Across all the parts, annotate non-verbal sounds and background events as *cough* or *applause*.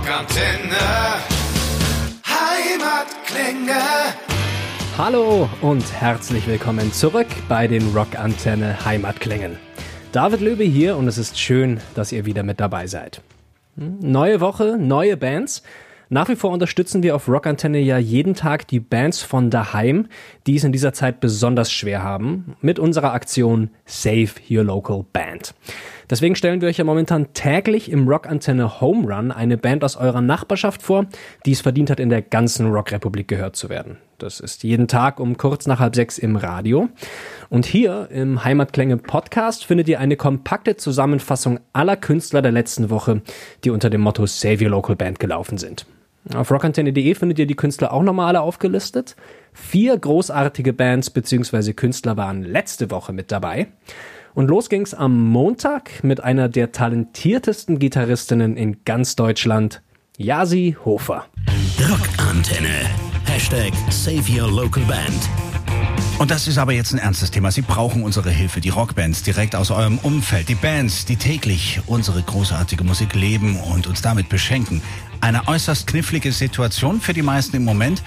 Rockantenne. Heimatklänge. Hallo und herzlich willkommen zurück bei den Rockantenne Heimatklängen. David Löwe hier und es ist schön, dass ihr wieder mit dabei seid. Neue Woche, neue Bands. Nach wie vor unterstützen wir auf Rockantenne ja jeden Tag die Bands von daheim, die es in dieser Zeit besonders schwer haben, mit unserer Aktion Save Your Local Band. Deswegen stellen wir euch ja momentan täglich im Rockantenne Home Run eine Band aus eurer Nachbarschaft vor, die es verdient hat, in der ganzen Rockrepublik gehört zu werden. Das ist jeden Tag um kurz nach halb sechs im Radio. Und hier im Heimatklänge Podcast findet ihr eine kompakte Zusammenfassung aller Künstler der letzten Woche, die unter dem Motto Save Your Local Band gelaufen sind. Auf rockantenne.de findet ihr die Künstler auch nochmal alle aufgelistet. Vier großartige Bands bzw. Künstler waren letzte Woche mit dabei. Und los ging's am Montag mit einer der talentiertesten Gitarristinnen in ganz Deutschland, Yasi Hofer. Rockantenne. Hashtag Save Your Local Band. Und das ist aber jetzt ein ernstes Thema. Sie brauchen unsere Hilfe. Die Rockbands direkt aus eurem Umfeld. Die Bands, die täglich unsere großartige Musik leben und uns damit beschenken. Eine äußerst knifflige Situation für die meisten im Moment.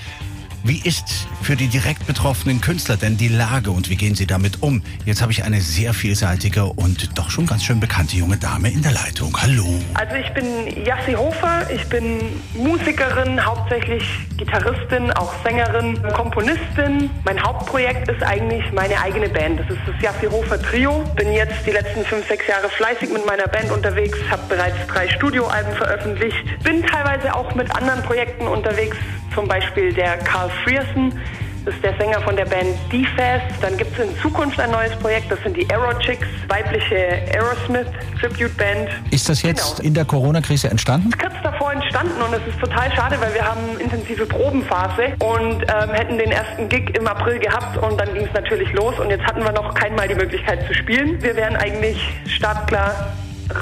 Wie ist für die direkt betroffenen Künstler denn die Lage und wie gehen sie damit um? Jetzt habe ich eine sehr vielseitige und doch schon ganz schön bekannte junge Dame in der Leitung. Hallo. Also ich bin Jassi Hofer, ich bin Musikerin, hauptsächlich Gitarristin, auch Sängerin, Komponistin. Mein Hauptprojekt ist eigentlich meine eigene Band. Das ist das Jassi Hofer Trio. Bin jetzt die letzten fünf, sechs Jahre fleißig mit meiner Band unterwegs, habe bereits drei Studioalben veröffentlicht, bin teilweise auch mit anderen Projekten unterwegs, zum Beispiel der Karl Frierson, das ist der Sänger von der Band D-Fast. Dann gibt es in Zukunft ein neues Projekt, das sind die Aero Chicks, weibliche Aerosmith Tribute Band. Ist das jetzt Genau. in der Corona-Krise entstanden? Kurz davor entstanden und es ist total schade, weil wir haben intensive Probenphase und ähm, hätten den ersten Gig im April gehabt und dann ging es natürlich los und jetzt hatten wir noch keinmal die Möglichkeit zu spielen. Wir wären eigentlich startklar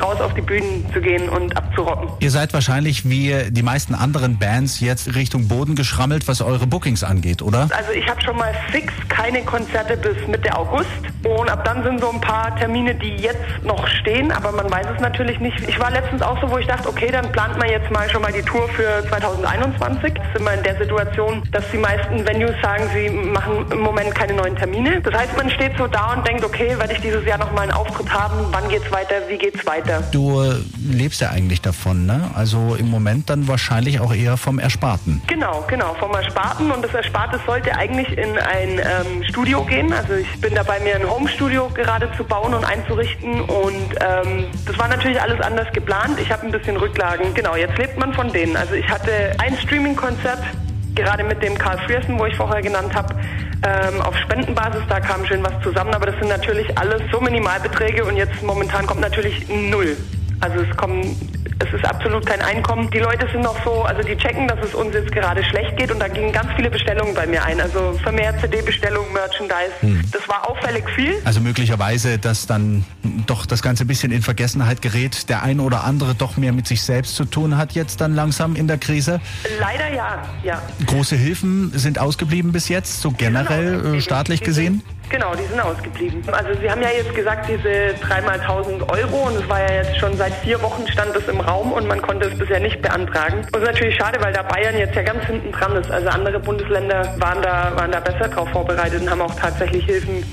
raus auf die Bühnen zu gehen und abzurocken. Ihr seid wahrscheinlich wie die meisten anderen Bands jetzt Richtung Boden geschrammelt, was eure Bookings angeht, oder? Also ich habe schon mal fix keine Konzerte bis Mitte August und ab dann sind so ein paar Termine, die jetzt noch stehen, aber man weiß es natürlich nicht. Ich war letztens auch so, wo ich dachte, okay, dann plant man jetzt mal schon mal die Tour für 2021. Jetzt sind wir in der Situation, dass die meisten Venues sagen, sie machen im Moment keine neuen Termine. Das heißt, man steht so da und denkt, okay, werde ich dieses Jahr noch mal einen Auftritt haben? Wann geht's weiter? Wie geht's weiter? Du äh, lebst ja eigentlich davon, ne? Also im Moment dann wahrscheinlich auch eher vom Ersparten. Genau, genau, vom Ersparten. Und das Ersparte sollte eigentlich in ein ähm, Studio gehen. Also ich bin dabei, mir ein Home-Studio gerade zu bauen und einzurichten. Und ähm, das war natürlich alles anders geplant. Ich habe ein bisschen Rücklagen. Genau, jetzt lebt man von denen. Also ich hatte ein Streaming-Konzert, gerade mit dem Karl Frierson, wo ich vorher genannt habe, ähm, auf Spendenbasis, da kam schön was zusammen, aber das sind natürlich alles so Minimalbeträge und jetzt momentan kommt natürlich null. Also es kommen, es ist absolut kein Einkommen. Die Leute sind noch so, also die checken, dass es uns jetzt gerade schlecht geht und da gingen ganz viele Bestellungen bei mir ein. Also vermehrt CD-Bestellungen, Merchandise. Das war auffällig viel. Also möglicherweise, dass dann doch das Ganze ein bisschen in Vergessenheit gerät, der ein oder andere doch mehr mit sich selbst zu tun hat jetzt dann langsam in der Krise. Leider ja, ja. Große Hilfen sind ausgeblieben bis jetzt, so generell Genau, äh, die- staatlich gesehen. Genau, die sind ausgeblieben. Also Sie haben ja jetzt gesagt, diese dreimal 1000 Euro und es war ja jetzt schon seit vier Wochen stand es im Raum und man konnte es bisher nicht beantragen. Und das ist natürlich schade, weil da Bayern jetzt ja ganz hinten dran ist. Also andere Bundesländer waren da, waren da besser drauf vorbereitet und haben auch tatsächlich Hilfen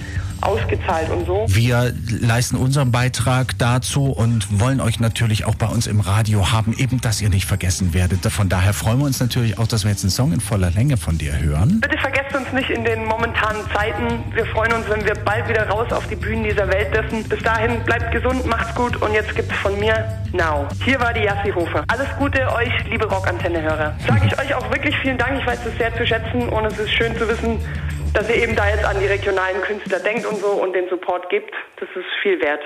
ausgezahlt und so. Wir leisten unseren Beitrag dazu und wollen euch natürlich auch bei uns im Radio haben, eben, dass ihr nicht vergessen werdet. Von daher freuen wir uns natürlich auch, dass wir jetzt einen Song in voller Länge von dir hören. Bitte vergesst uns nicht in den momentanen Zeiten. Wir freuen uns, wenn wir bald wieder raus auf die Bühnen dieser Welt dürfen. Bis dahin bleibt gesund, macht's gut und jetzt gibt's von mir Now. Hier war die Jassi Hofer. Alles Gute euch, liebe Rockantenne-Hörer. Sage ich euch auch wirklich vielen Dank. Ich weiß es sehr zu schätzen und es ist schön zu wissen, dass ihr eben da jetzt an die regionalen Künstler denkt und so und den Support gibt. Das ist viel wert.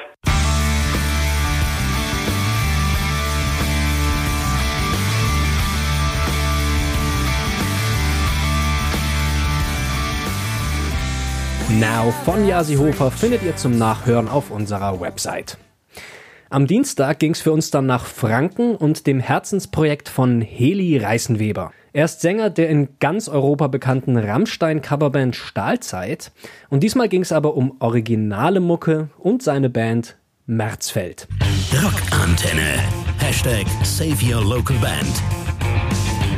Now von Yasi Hofer findet ihr zum Nachhören auf unserer Website. Am Dienstag ging's für uns dann nach Franken und dem Herzensprojekt von Heli Reißenweber. Er ist Sänger der in ganz Europa bekannten Rammstein-Coverband Stahlzeit. Und diesmal ging's aber um originale Mucke und seine Band Märzfeld. Rockantenne. Hashtag Save Your Local Band.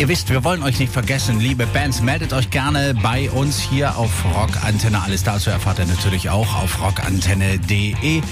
Ihr wisst, wir wollen euch nicht vergessen, liebe Bands, meldet euch gerne bei uns hier auf Rockantenne. Alles dazu erfahrt ihr natürlich auch auf rockantenne.de.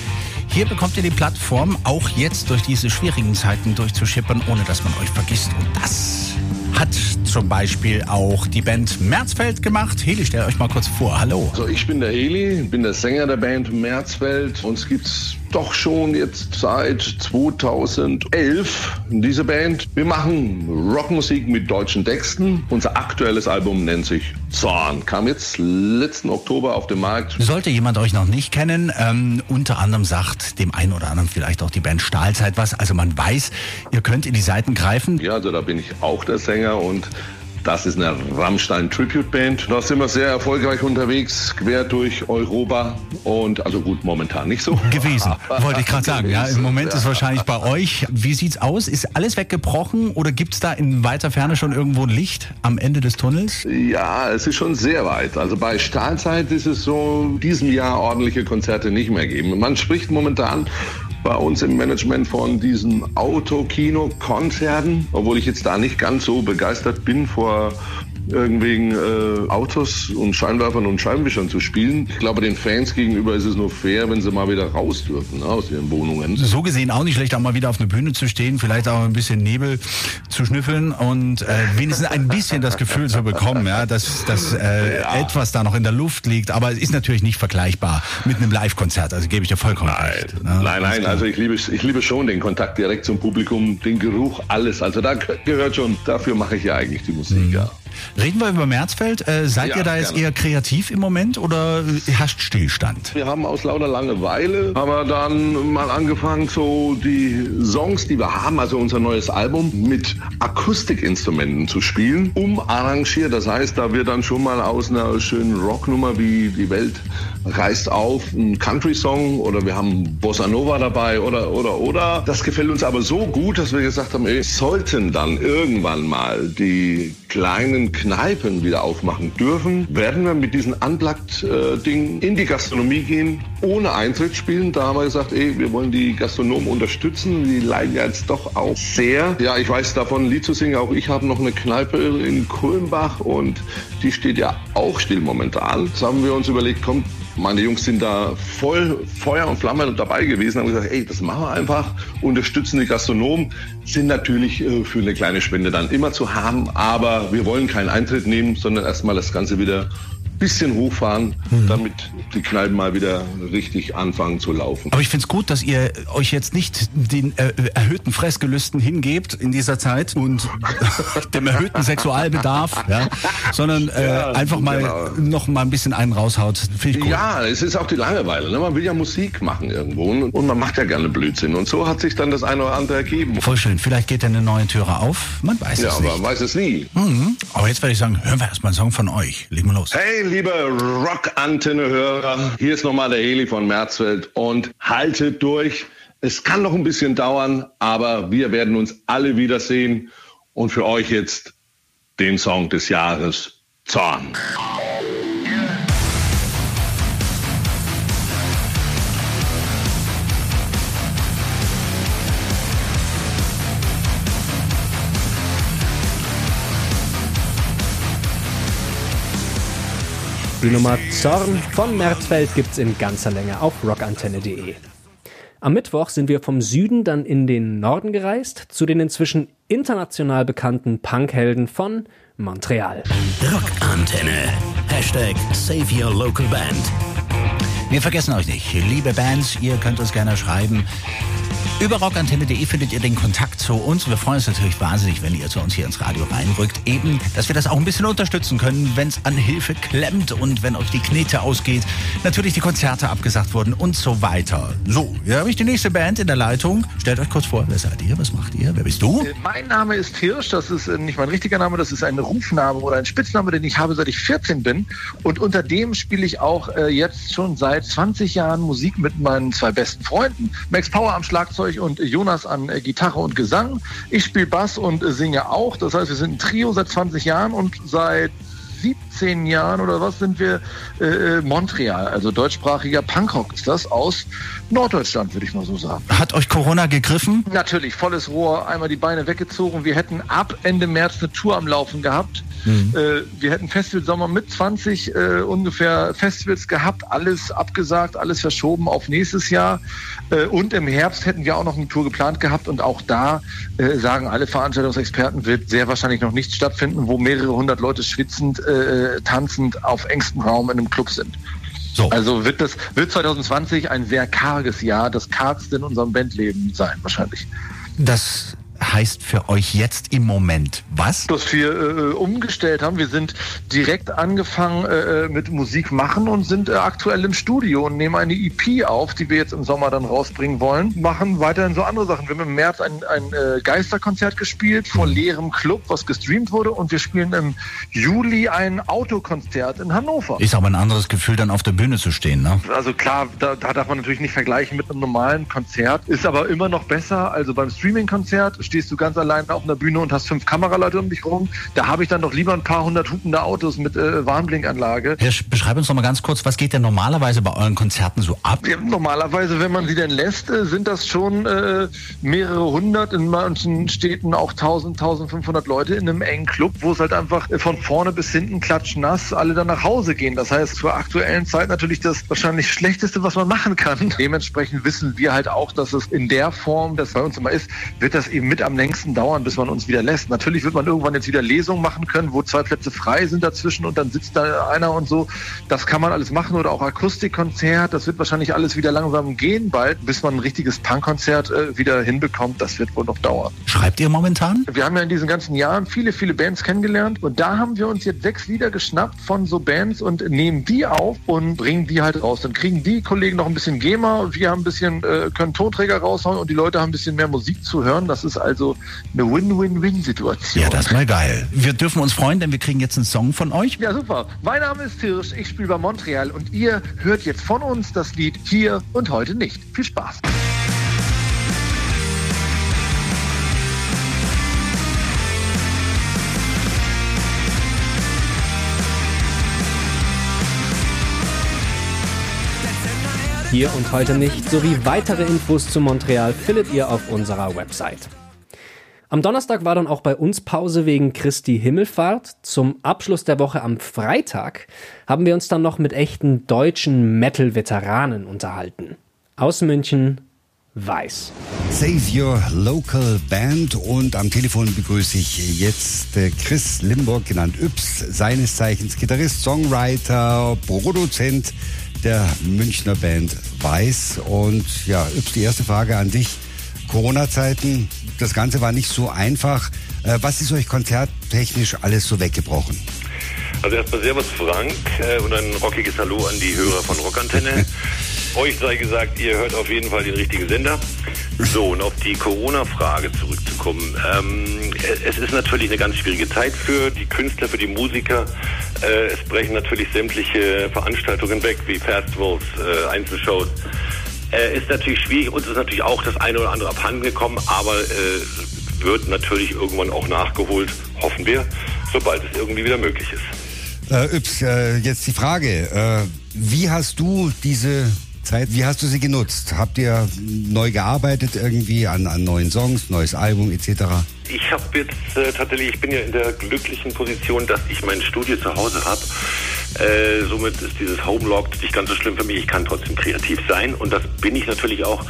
Hier bekommt ihr die Plattform, auch jetzt durch diese schwierigen Zeiten durchzuschippern, ohne dass man euch vergisst. Und das hat zum Beispiel auch die Band Märzfeld gemacht. Heli, stellt euch mal kurz vor. Hallo. So, ich bin der Heli, bin der Sänger der Band Märzfeld. Uns gibt's doch schon jetzt seit 2011 diese Band. Wir machen Rockmusik mit deutschen Texten. Unser aktuelles Album nennt sich Zorn. Kam jetzt letzten Oktober auf den Markt. Sollte jemand euch noch nicht kennen, ähm, unter anderem sagt dem einen oder anderen vielleicht auch die Band Stahlzeit was. Also man weiß, ihr könnt in die Seiten greifen. Ja, also da bin ich auch der Sänger und das ist eine Rammstein Tribute Band. Da sind wir sehr erfolgreich unterwegs, quer durch Europa und also gut, momentan nicht so. Gewesen, wollte ich gerade sagen. Ja, im Moment ist wahrscheinlich bei euch. Wie sieht's aus? Ist alles weggebrochen oder gibt's da in weiter Ferne schon irgendwo ein Licht am Ende des Tunnels? Ja, es ist schon sehr weit. Also bei Stahlzeit ist es so, diesem Jahr ordentliche Konzerte nicht mehr geben. Man spricht momentan bei uns im Management von diesen Autokino-Konzerten, obwohl ich jetzt da nicht ganz so begeistert bin vor irgendwelchen äh, Autos und Scheinwerfern und Scheibenwischern zu spielen. Ich glaube, den Fans gegenüber ist es nur fair, wenn sie mal wieder raus dürfen ne, aus ihren Wohnungen. So gesehen auch nicht schlecht, auch mal wieder auf eine Bühne zu stehen, vielleicht auch ein bisschen Nebel zu schnüffeln und äh, wenigstens ein bisschen das Gefühl zu bekommen, ja, dass, dass äh, ja. etwas da noch in der Luft liegt. Aber es ist natürlich nicht vergleichbar mit einem Live-Konzert, also gebe ich dir vollkommen nein. recht. Ne? Nein, nein, also ich liebe, ich liebe schon den Kontakt direkt zum Publikum, den Geruch, alles. Also da gehört schon, dafür mache ich ja eigentlich die Musik, mhm. ja. Reden wir über Märzfeld. Äh, seid ja, ihr da jetzt gerne. eher kreativ im Moment oder herrscht Stillstand? Wir haben aus lauter Langeweile, haben wir dann mal angefangen, so die Songs, die wir haben, also unser neues Album, mit Akustikinstrumenten zu spielen, umarrangiert. Das heißt, da wird dann schon mal aus einer schönen Rocknummer wie Die Welt reißt auf ein Country-Song oder wir haben Bossa Nova dabei oder, oder, oder. Das gefällt uns aber so gut, dass wir gesagt haben, ey, sollten dann irgendwann mal die kleinen Kneipen wieder aufmachen dürfen, werden wir mit diesen Unplugged-Dingen in die Gastronomie gehen, ohne Eintritt spielen. Da haben wir gesagt, ey, wir wollen die Gastronomen unterstützen. Die leiden ja jetzt doch auch sehr. Ja, ich weiß davon, Lied zu singen. Auch ich habe noch eine Kneipe in Kulmbach und die steht ja auch still momentan. Das haben wir uns überlegt, komm, meine Jungs sind da voll Feuer und Flamme dabei gewesen, haben gesagt, ey, das machen wir einfach, unterstützen die Gastronomen, sind natürlich äh, für eine kleine Spende dann immer zu haben, aber wir wollen keinen Eintritt nehmen, sondern erstmal das Ganze wieder bisschen hochfahren, mhm. damit die Kneipen mal wieder richtig anfangen zu laufen. Aber ich finde es gut, dass ihr euch jetzt nicht den äh, erhöhten Fressgelüsten hingebt in dieser Zeit und *laughs* dem erhöhten Sexualbedarf, ja, sondern äh, ja, einfach mal genau. noch mal ein bisschen einen raushaut. Finde ich gut. Ja, es ist auch die Langeweile. Ne? Man will ja Musik machen irgendwo und, und, man macht ja gerne Blödsinn. Und so hat sich dann das eine oder andere ergeben. Voll schön. Vielleicht geht eine neue Türe auf. Man weiß ja, es nicht. Ja, man weiß es nie. Mhm. Aber jetzt werde ich sagen, hören wir erstmal einen Song von euch. Legen wir los. Hey, liebe Rock-Antenne-Hörer, hier ist nochmal der Heli von Märzfeld und haltet durch. Es kann noch ein bisschen dauern, aber wir werden uns alle wiedersehen und für euch jetzt den Song des Jahres Zorn. Die Nummer Zorn von Märzfeld gibt's in ganzer Länge auf rockantenne.de. Am Mittwoch sind wir vom Süden dann in den Norden gereist, zu den inzwischen international bekannten Punkhelden von Montreal. Rockantenne. Hashtag Save Your Local Band. Wir vergessen euch nicht. Liebe Bands, ihr könnt uns gerne schreiben. Über rockantenne.de findet ihr den Kontakt zu uns. Wir freuen uns natürlich wahnsinnig, wenn ihr zu uns hier ins Radio reinrückt. Eben, dass wir das auch ein bisschen unterstützen können, wenn es an Hilfe klemmt und wenn euch die Knete ausgeht. Natürlich die Konzerte abgesagt wurden und so weiter. So, hier habe ich die nächste Band in der Leitung. Stellt euch kurz vor, wer seid ihr? Was macht ihr? Wer bist du? Äh, mein Name ist Hirsch. Das ist äh, nicht mein richtiger Name. Das ist ein Rufname oder ein Spitzname, den ich habe, seit ich 14 bin. Und unter dem spiele ich auch äh, jetzt schon seit 20 Jahren Musik mit meinen zwei besten Freunden. Max Power am Schlagzeug Schlagzeug und Jonas an äh, Gitarre und Gesang. Ich spiele Bass und äh, singe auch. Das heißt, wir sind ein Trio seit 20 Jahren und seit 17 Jahren oder was sind wir äh, Montreal, also deutschsprachiger Punkrock ist das aus Norddeutschland, würde ich mal so sagen. Hat euch Corona gegriffen? Natürlich, volles Rohr, einmal die Beine weggezogen. Wir hätten ab Ende März eine Tour am Laufen gehabt. Mhm. Äh, wir hätten Festivalsommer mit 20 äh, ungefähr Festivals gehabt, alles abgesagt, alles verschoben auf nächstes Jahr. Äh, und im Herbst hätten wir auch noch eine Tour geplant gehabt und auch da äh, sagen alle Veranstaltungsexperten, wird sehr wahrscheinlich noch nichts stattfinden, wo mehrere hundert Leute schwitzend, äh, tanzend auf engstem Raum in einem Club sind. So. Also wird das wird 2020 ein sehr karges Jahr, das kargste in unserem Bandleben sein wahrscheinlich. Das heißt für euch jetzt im Moment was? Dass wir äh, umgestellt haben. Wir sind direkt angefangen äh, mit Musik machen und sind äh, aktuell im Studio und nehmen eine EP auf, die wir jetzt im Sommer dann rausbringen wollen. Machen weiterhin so andere Sachen. Wir haben im März ein, ein äh, Geisterkonzert gespielt vor leerem Club, was gestreamt wurde. Und wir spielen im Juli ein Autokonzert in Hannover. Ist aber ein anderes Gefühl, dann auf der Bühne zu stehen, ne? Also klar, da, da darf man natürlich nicht vergleichen mit einem normalen Konzert. Ist aber immer noch besser. Also beim Streaming-Konzert stehst du ganz allein auf einer Bühne und hast fünf Kameraleute um dich rum. Da habe ich dann doch lieber ein paar hundert hupende Autos mit äh, Warnblinkanlage. Herr, beschreib uns noch mal ganz kurz, was geht denn normalerweise bei euren Konzerten so ab? Ja, normalerweise, wenn man sie denn lässt, äh, sind das schon äh, mehrere hundert, in manchen Städten auch 1000, 1500 Leute in einem engen Club, wo es halt einfach von vorne bis hinten klatschnass alle dann nach Hause gehen. Das heißt, zur aktuellen Zeit natürlich das wahrscheinlich schlechteste, was man machen kann. Dementsprechend wissen wir halt auch, dass es in der Form, das bei uns immer ist, wird das eben mit am längsten dauern, bis man uns wieder lässt. Natürlich wird man irgendwann jetzt wieder Lesungen machen können, wo zwei Plätze frei sind dazwischen und dann sitzt da einer und so. Das kann man alles machen oder auch Akustikkonzert. Das wird wahrscheinlich alles wieder langsam gehen bald, bis man ein richtiges Punkkonzert äh, wieder hinbekommt. Das wird wohl noch dauern. Schreibt ihr momentan? Wir haben ja in diesen ganzen Jahren viele, viele Bands kennengelernt und da haben wir uns jetzt sechs Lieder geschnappt von so Bands und nehmen die auf und bringen die halt raus. Dann kriegen die Kollegen noch ein bisschen GEMA und wir haben ein bisschen, äh, können Tonträger raushauen und die Leute haben ein bisschen mehr Musik zu hören. Das ist also eine Win-Win-Win-Situation. Ja, das ist mal geil. Wir dürfen uns freuen, denn wir kriegen jetzt einen Song von euch. Ja, super. Mein Name ist Tirsch, ich spiele bei Montreal und ihr hört jetzt von uns das Lied Hier und heute nicht. Viel Spaß. Hier und heute nicht, sowie weitere Infos zu Montreal findet ihr auf unserer Website. Am Donnerstag war dann auch bei uns Pause wegen Christi Himmelfahrt. Zum Abschluss der Woche am Freitag haben wir uns dann noch mit echten deutschen Metal-Veteranen unterhalten. Aus München, Weiß. Save Your Local Band und am Telefon begrüße ich jetzt äh, Chris Limburg, genannt Yps, seines Zeichens Gitarrist, Songwriter, Produzent der Münchner Band Weiß. Und ja, Yps, die erste Frage an dich. Corona-Zeiten, das Ganze war nicht so einfach. Äh, was ist euch konzerttechnisch alles so weggebrochen? Also erstmal Servus Frank äh, und ein rockiges Hallo an die Hörer von Rockantenne. *laughs* Euch sei gesagt, ihr hört auf jeden Fall den richtigen Sender. So, und auf die Corona-Frage zurückzukommen. Ähm, es ist natürlich eine ganz schwierige Zeit für die Künstler, für die Musiker. Äh, es brechen natürlich sämtliche Veranstaltungen weg, wie Festivals, äh, Einzelshows. Äh, ist natürlich schwierig. Uns ist natürlich auch das eine oder andere abhanden gekommen, aber äh, wird natürlich irgendwann auch nachgeholt, hoffen wir, sobald es irgendwie wieder möglich ist. Äh, Yps, äh, jetzt die Frage. Äh, wie hast du diese Zeit, wie hast du sie genutzt? Habt ihr neu gearbeitet irgendwie an, an neuen Songs, neues Album etc.? Ich habe jetzt äh, tatsächlich, ich bin ja in der glücklichen Position, dass ich mein Studio zu Hause habe. Äh, somit ist dieses Homelocked nicht ganz so schlimm für mich. Ich kann trotzdem kreativ sein und das bin ich natürlich auch.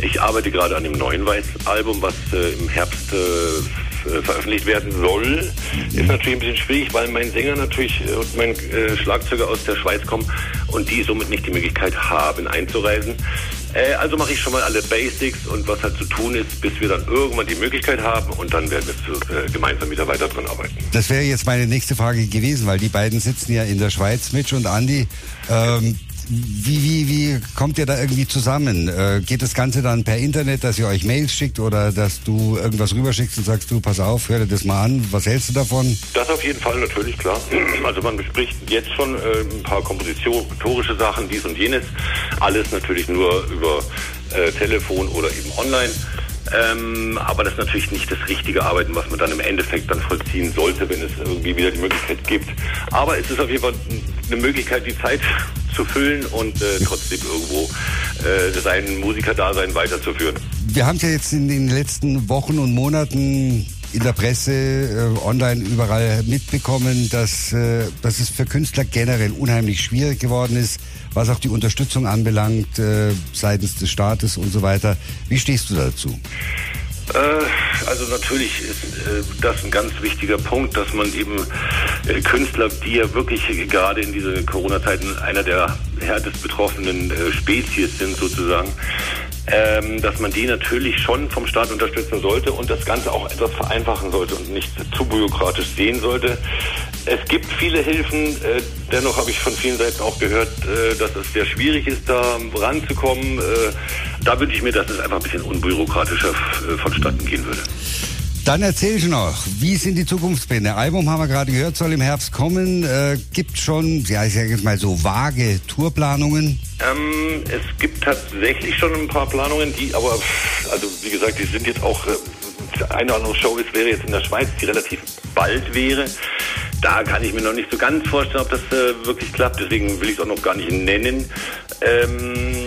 Ich arbeite gerade an dem neuen Weiß-Album, was äh, im Herbst äh, veröffentlicht werden soll. Ist natürlich ein bisschen schwierig, weil mein Sänger natürlich äh, und mein äh, Schlagzeuger aus der Schweiz kommen und die somit nicht die Möglichkeit haben einzureisen. Äh, also mache ich schon mal alle Basics und was halt zu tun ist, bis wir dann irgendwann die Möglichkeit haben und dann werden wir zu, äh, gemeinsam wieder weiter dran arbeiten. Das wäre jetzt meine nächste Frage gewesen, weil die beiden sitzen ja in der Schweiz, Mitch und Andy. Ähm, wie, wie, wie kommt ihr da irgendwie zusammen? Äh, geht das Ganze dann per Internet, dass ihr euch Mails schickt oder dass du irgendwas rüberschickst und sagst, du, pass auf, hör dir das mal an, was hältst du davon? Das auf jeden Fall, natürlich, klar. *clears throat* Also man bespricht jetzt schon äh, ein paar kompositorische Sachen, dies und jenes. Alles natürlich nur über äh, Telefon oder eben online. Ähm, aber das ist natürlich nicht das richtige Arbeiten, was man dann im Endeffekt dann vollziehen sollte, wenn es irgendwie wieder die Möglichkeit gibt. Aber es ist auf jeden Fall eine Möglichkeit, die Zeit zu füllen und äh, trotzdem irgendwo äh, sein Musikerdasein weiterzuführen. Wir haben es ja jetzt in den letzten Wochen und Monaten in der Presse, äh, online überall mitbekommen, dass, äh, dass es für Künstler generell unheimlich schwierig geworden ist, was auch die Unterstützung anbelangt, äh, seitens des Staates und so weiter. Wie stehst du dazu? Äh, also natürlich ist äh, das ein ganz wichtiger Punkt, dass man eben äh, Künstler, die ja wirklich gerade in diesen Corona-Zeiten einer der härtest betroffenen Spezies sind sozusagen, ähm, dass man die natürlich schon vom Staat unterstützen sollte und das Ganze auch etwas vereinfachen sollte und nicht zu bürokratisch sehen sollte. Es gibt viele Hilfen, dennoch habe ich von vielen Seiten auch gehört, dass es sehr schwierig ist, da ranzukommen. Da wünsche ich mir, dass es einfach ein bisschen unbürokratischer äh, vonstatten gehen würde. Dann erzähl ich noch, wie sind die Zukunftspläne? Album haben wir gerade gehört, soll im Herbst kommen. Äh, gibt schon, ja, ich sage jetzt mal so vage Tourplanungen? Ähm, es gibt tatsächlich schon ein paar Planungen, die aber, also wie gesagt, die sind jetzt auch, äh, eine oder andere Show ist, wäre jetzt in der Schweiz, die relativ bald wäre. Da kann ich mir noch nicht so ganz vorstellen, ob das äh, wirklich klappt. Deswegen will ich es auch noch gar nicht nennen. Ähm,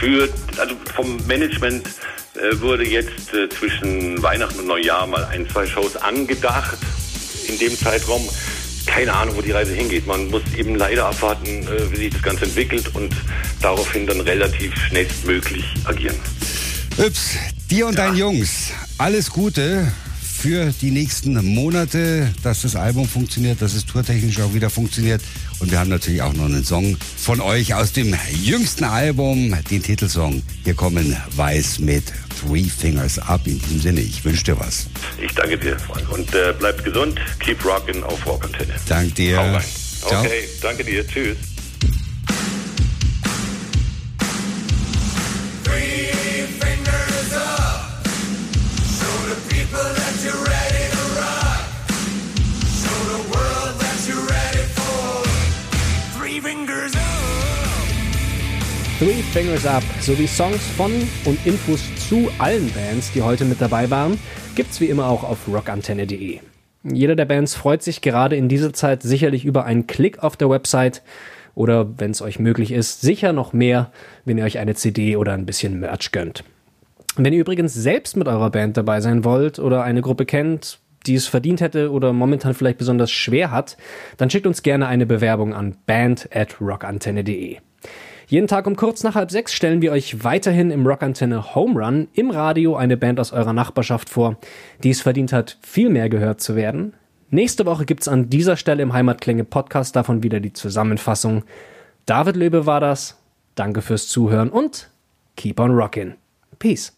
für, also vom Management äh, wurde jetzt äh, zwischen Weihnachten und Neujahr mal ein, zwei Shows angedacht in dem Zeitraum. Keine Ahnung, wo die Reise hingeht. Man muss eben leider abwarten, äh, wie sich das Ganze entwickelt und daraufhin dann relativ schnellstmöglich agieren. Ups, dir und ja. deinen Jungs, alles Gute für die nächsten Monate, dass das Album funktioniert, dass es tourtechnisch auch wieder funktioniert. Und wir haben natürlich auch noch einen Song von euch aus dem jüngsten Album, den Titelsong. Hier kommen Weiß mit Three Fingers Up. In diesem Sinne, ich wünsche dir was. Ich danke dir, Frank. Und äh, bleibt gesund. Keep rocking auf Rock Antenne. Danke dir. Okay, danke dir. Tschüss. Three Fingers Up sowie Songs von und Infos zu allen Bands, die heute mit dabei waren, gibt's wie immer auch auf rockantenne.de. Jeder der Bands freut sich gerade in dieser Zeit sicherlich über einen Klick auf der Website oder, wenn es euch möglich ist, sicher noch mehr, wenn ihr euch eine CD oder ein bisschen Merch gönnt. Wenn ihr übrigens selbst mit eurer Band dabei sein wollt oder eine Gruppe kennt, die es verdient hätte oder momentan vielleicht besonders schwer hat, dann schickt uns gerne eine Bewerbung an band at rockantenne.de. Jeden Tag um kurz nach halb sechs stellen wir euch weiterhin im Rockantenne Home Run im Radio eine Band aus eurer Nachbarschaft vor, die es verdient hat, viel mehr gehört zu werden. Nächste Woche gibt's an dieser Stelle im Heimatklänge Podcast davon wieder die Zusammenfassung. David Löbe war das. Danke fürs Zuhören und keep on rockin'. Peace.